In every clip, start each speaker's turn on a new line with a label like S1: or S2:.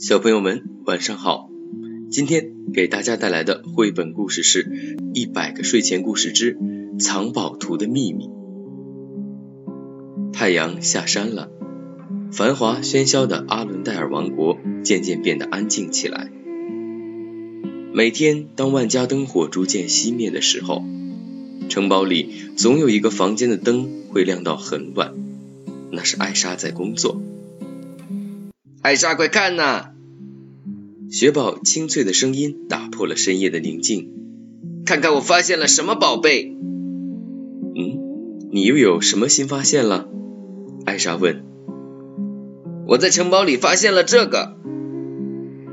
S1: 小朋友们，晚上好！今天给大家带来的绘本故事是《一百个睡前故事之藏宝图的秘密》。太阳下山了，繁华喧嚣的阿伦戴尔王国渐渐变得安静起来。每天，当万家灯火逐渐熄灭的时候，城堡里总有一个房间的灯会亮到很晚，那是艾莎在工作。
S2: 艾莎，快看呐！
S1: 雪宝清脆的声音打破了深夜的宁静。
S2: 看看我发现了什么宝贝？
S1: 嗯，你又有什么新发现了？艾莎问。
S2: 我在城堡里发现了这个。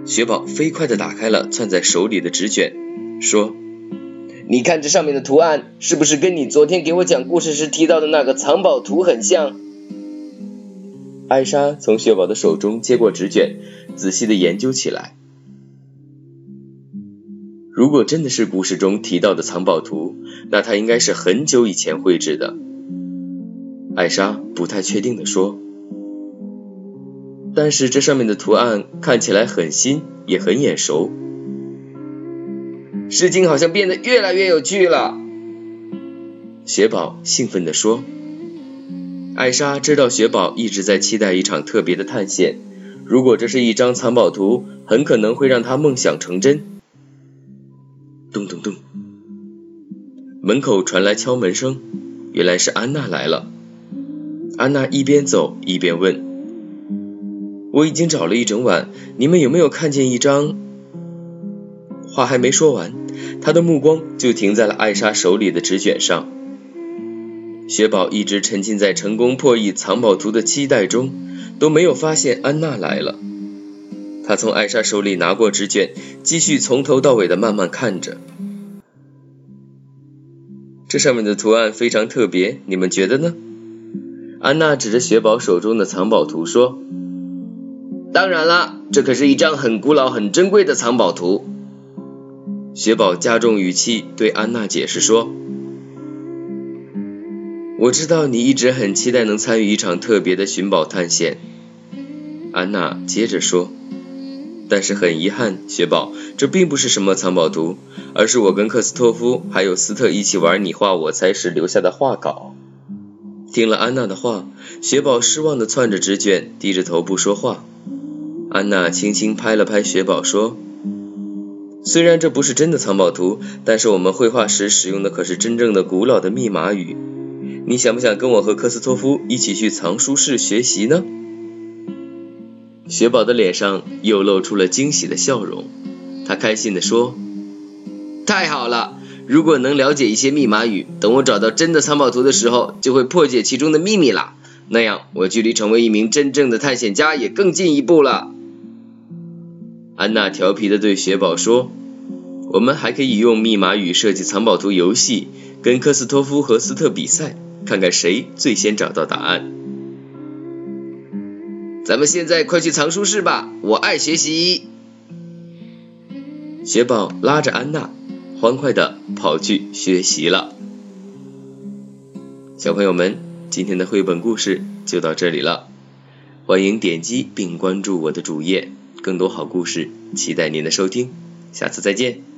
S1: 雪宝飞快地打开了攥在手里的纸卷，说：“
S2: 你看这上面的图案，是不是跟你昨天给我讲故事时提到的那个藏宝图很像？”
S1: 艾莎从雪宝的手中接过纸卷，仔细的研究起来。如果真的是故事中提到的藏宝图，那它应该是很久以前绘制的。艾莎不太确定的说。但是这上面的图案看起来很新，也很眼熟。
S2: 事情好像变得越来越有趣了。
S1: 雪宝兴奋的说。艾莎知道雪宝一直在期待一场特别的探险，如果这是一张藏宝图，很可能会让他梦想成真。咚咚咚，门口传来敲门声，原来是安娜来了。安娜一边走一边问：“我已经找了一整晚，你们有没有看见一张？”话还没说完，她的目光就停在了艾莎手里的纸卷上。雪宝一直沉浸在成功破译藏宝图的期待中，都没有发现安娜来了。他从艾莎手里拿过纸卷，继续从头到尾的慢慢看着。这上面的图案非常特别，你们觉得呢？安娜指着雪宝手中的藏宝图说：“
S2: 当然啦，这可是一张很古老、很珍贵的藏宝图。”
S1: 雪宝加重语气对安娜解释说。我知道你一直很期待能参与一场特别的寻宝探险，安娜接着说。但是很遗憾，雪宝，这并不是什么藏宝图，而是我跟克斯托夫还有斯特一起玩你画我猜时留下的画稿。听了安娜的话，雪宝失望的攥着纸卷，低着头不说话。安娜轻轻拍了拍雪宝说：“虽然这不是真的藏宝图，但是我们绘画时使用的可是真正的古老的密码语。”你想不想跟我和科斯托夫一起去藏书室学习呢？雪宝的脸上又露出了惊喜的笑容，他开心地说：“
S2: 太好了！如果能了解一些密码语，等我找到真的藏宝图的时候，就会破解其中的秘密啦。那样，我距离成为一名真正的探险家也更进一步了。”
S1: 安娜调皮地对雪宝说：“我们还可以用密码语设计藏宝图游戏，跟科斯托夫和斯特比赛。”看看谁最先找到答案。
S2: 咱们现在快去藏书室吧，我爱学习。
S1: 雪宝拉着安娜，欢快的跑去学习了。小朋友们，今天的绘本故事就到这里了，欢迎点击并关注我的主页，更多好故事期待您的收听，下次再见。